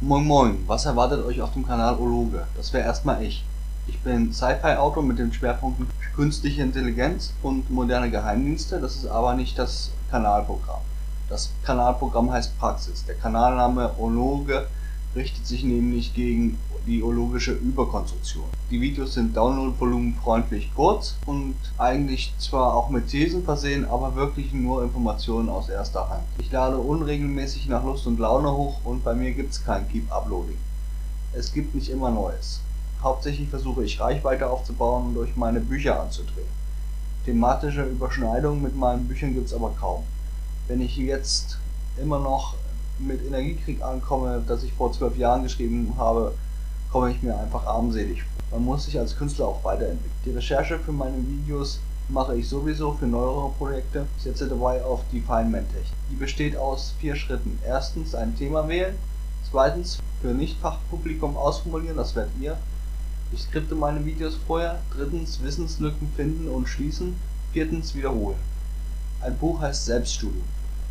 Moin Moin, was erwartet euch auf dem Kanal Ologe? Das wäre erstmal ich. Ich bin Sci-Fi-Autor mit den Schwerpunkten künstliche Intelligenz und moderne Geheimdienste, das ist aber nicht das Kanalprogramm. Das Kanalprogramm heißt Praxis. Der Kanalname Ologe richtet sich nämlich gegen die ologische Überkonstruktion. Die Videos sind downloadvolumenfreundlich kurz und eigentlich zwar auch mit Thesen versehen, aber wirklich nur Informationen aus erster Hand. Ich lade unregelmäßig nach Lust und Laune hoch und bei mir gibt's kein Keep Uploading. Es gibt nicht immer Neues. Hauptsächlich versuche ich Reichweite aufzubauen und euch meine Bücher anzudrehen. Thematische Überschneidungen mit meinen Büchern gibt's aber kaum. Wenn ich jetzt immer noch mit Energiekrieg ankomme, das ich vor zwölf Jahren geschrieben habe, komme ich mir einfach armselig vor. Man muss sich als Künstler auch weiterentwickeln. Die Recherche für meine Videos mache ich sowieso für neuere Projekte. Ich setze dabei auf die Feynman-Technik. Die besteht aus vier Schritten. Erstens ein Thema wählen. Zweitens für Nichtfachpublikum ausformulieren, das werdet ihr. Ich skripte meine Videos vorher. Drittens Wissenslücken finden und schließen. Viertens wiederholen. Ein Buch heißt Selbststudium.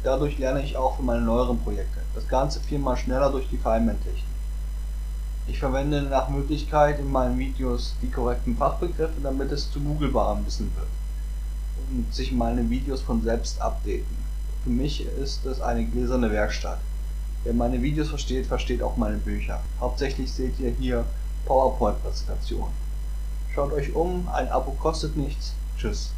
Dadurch lerne ich auch für meine neueren Projekte. Das Ganze viermal schneller durch die Feynman-Technik. Ich verwende nach Möglichkeit in meinen Videos die korrekten Fachbegriffe, damit es zu googlebarem Wissen wird und sich meine Videos von selbst updaten. Für mich ist es eine gläserne Werkstatt. Wer meine Videos versteht, versteht auch meine Bücher. Hauptsächlich seht ihr hier PowerPoint-Präsentationen. Schaut euch um, ein Abo kostet nichts. Tschüss.